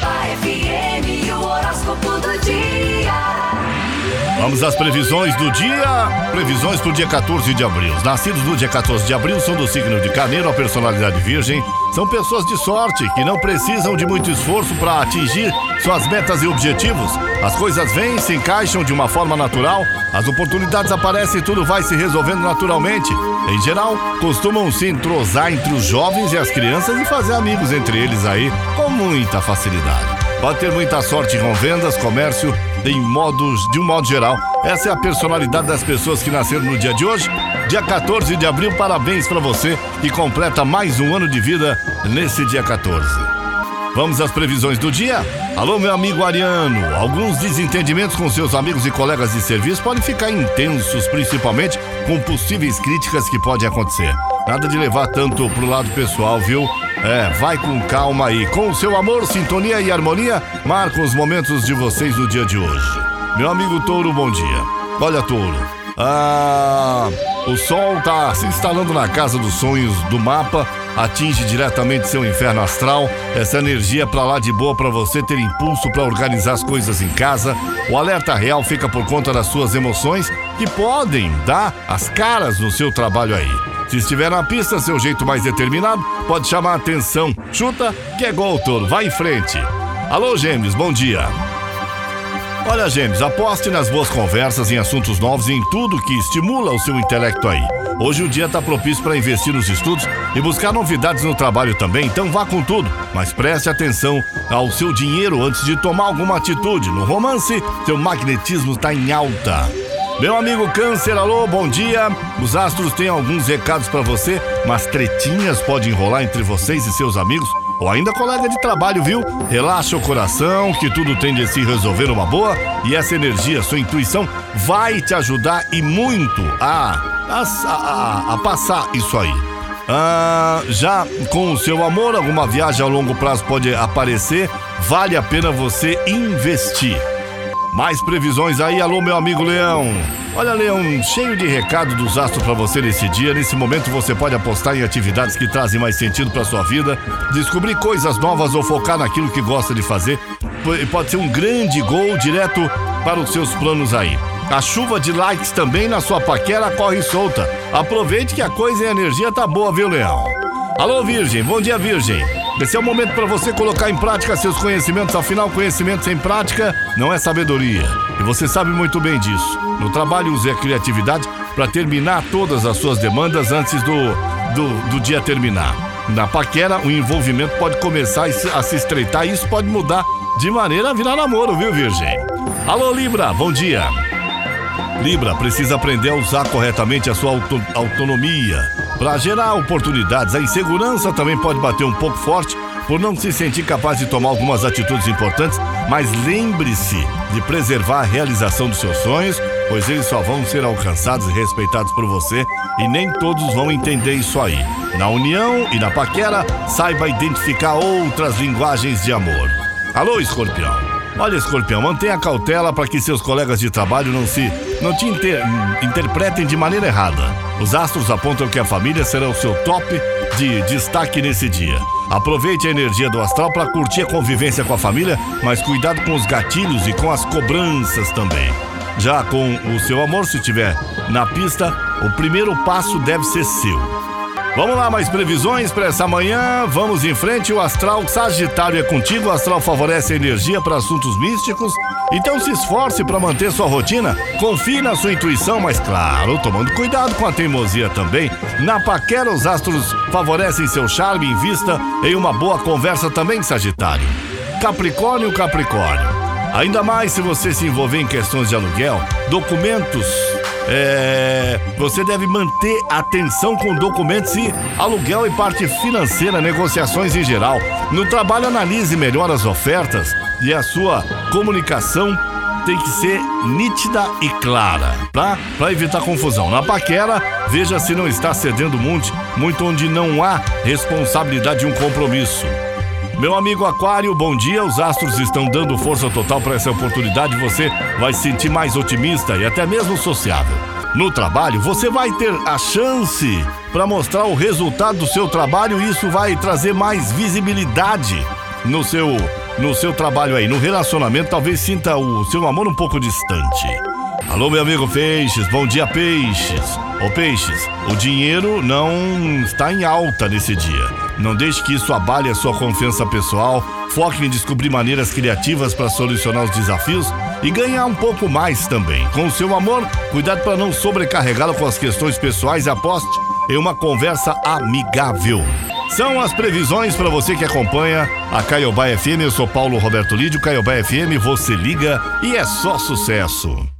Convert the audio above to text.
buy Vamos às previsões do dia. Previsões para o dia 14 de abril. Os nascidos no dia 14 de abril são do signo de Carneiro, a personalidade virgem. São pessoas de sorte que não precisam de muito esforço para atingir suas metas e objetivos. As coisas vêm, se encaixam de uma forma natural, as oportunidades aparecem e tudo vai se resolvendo naturalmente. Em geral, costumam se entrosar entre os jovens e as crianças e fazer amigos entre eles aí com muita facilidade. Pode ter muita sorte com vendas, comércio, em modos, de um modo geral. Essa é a personalidade das pessoas que nasceram no dia de hoje, dia 14 de abril. Parabéns para você que completa mais um ano de vida nesse dia 14. Vamos às previsões do dia? Alô, meu amigo Ariano. Alguns desentendimentos com seus amigos e colegas de serviço podem ficar intensos, principalmente com possíveis críticas que podem acontecer. Nada de levar tanto pro lado pessoal, viu? É, vai com calma aí. Com o seu amor, sintonia e harmonia, marcam os momentos de vocês no dia de hoje. Meu amigo Touro, bom dia. Olha, Touro. Ah, o sol tá se instalando na casa dos sonhos do mapa, atinge diretamente seu inferno astral. Essa energia pra lá de boa para você ter impulso para organizar as coisas em casa. O alerta real fica por conta das suas emoções que podem dar as caras no seu trabalho aí. Se estiver na pista, seu jeito mais determinado pode chamar a atenção. Chuta, que é gol, Touro. Vai em frente. Alô, Gêmeos, bom dia. Olha, Gêmeos, aposte nas boas conversas, em assuntos novos e em tudo que estimula o seu intelecto aí. Hoje o dia está propício para investir nos estudos e buscar novidades no trabalho também, então vá com tudo. Mas preste atenção ao seu dinheiro antes de tomar alguma atitude. No romance, seu magnetismo está em alta. Meu amigo Câncer, alô, bom dia. Os astros têm alguns recados para você, mas tretinhas podem enrolar entre vocês e seus amigos ou ainda colega de trabalho, viu? Relaxa o coração, que tudo tende a se resolver uma boa e essa energia, sua intuição, vai te ajudar e muito a, a, a, a passar isso aí. Ah, já com o seu amor, alguma viagem a longo prazo pode aparecer, vale a pena você investir. Mais previsões aí, alô meu amigo Leão. Olha, Leão, cheio de recado dos astros para você nesse dia. Nesse momento você pode apostar em atividades que trazem mais sentido para sua vida, descobrir coisas novas ou focar naquilo que gosta de fazer. Pode ser um grande gol direto para os seus planos aí. A chuva de likes também na sua paquera corre solta. Aproveite que a coisa e a energia tá boa, viu, Leão? Alô, Virgem, bom dia, Virgem. Esse é o momento para você colocar em prática seus conhecimentos, afinal, conhecimento sem prática não é sabedoria. E você sabe muito bem disso. No trabalho, use a criatividade para terminar todas as suas demandas antes do, do, do dia terminar. Na paquera, o envolvimento pode começar a se estreitar e isso pode mudar de maneira a virar namoro, viu, Virgem? Alô, Libra, bom dia. Libra precisa aprender a usar corretamente a sua auto autonomia para gerar oportunidades. A insegurança também pode bater um pouco forte por não se sentir capaz de tomar algumas atitudes importantes, mas lembre-se de preservar a realização dos seus sonhos, pois eles só vão ser alcançados e respeitados por você e nem todos vão entender isso aí. Na união e na paquera, saiba identificar outras linguagens de amor. Alô, escorpião! Olha, escorpião, mantenha cautela para que seus colegas de trabalho não se não te inter, interpretem de maneira errada. Os astros apontam que a família será o seu top de destaque nesse dia. Aproveite a energia do astral para curtir a convivência com a família, mas cuidado com os gatilhos e com as cobranças também. Já com o seu amor, se estiver na pista, o primeiro passo deve ser seu. Vamos lá, mais previsões para essa manhã. Vamos em frente. O astral Sagitário é contigo. O astral favorece a energia para assuntos místicos. Então se esforce para manter sua rotina. Confie na sua intuição, mas claro, tomando cuidado com a teimosia também. Na paquera, os astros favorecem seu charme em vista em uma boa conversa também, Sagitário. Capricórnio, Capricórnio. Ainda mais se você se envolver em questões de aluguel, documentos é, você deve manter atenção com documentos e aluguel e parte financeira, negociações em geral. No trabalho, analise melhor as ofertas e a sua comunicação tem que ser nítida e clara, tá? Para evitar confusão. Na paquera, veja se não está cedendo muito, muito onde não há responsabilidade de um compromisso. Meu amigo Aquário, bom dia. Os astros estão dando força total para essa oportunidade. Você vai se sentir mais otimista e até mesmo sociável. No trabalho, você vai ter a chance para mostrar o resultado do seu trabalho e isso vai trazer mais visibilidade no seu no seu trabalho aí, no relacionamento, talvez sinta o seu amor um pouco distante. Alô, meu amigo Peixes, bom dia, Peixes. Ô Peixes, o dinheiro não está em alta nesse dia. Não deixe que isso abale a sua confiança pessoal. Foque em descobrir maneiras criativas para solucionar os desafios e ganhar um pouco mais também. Com o seu amor, cuidado para não sobrecarregá-lo com as questões pessoais e aposte em uma conversa amigável. São as previsões para você que acompanha a Caiobá FM. Eu sou Paulo Roberto Lídio, Caiobá FM, você liga e é só sucesso.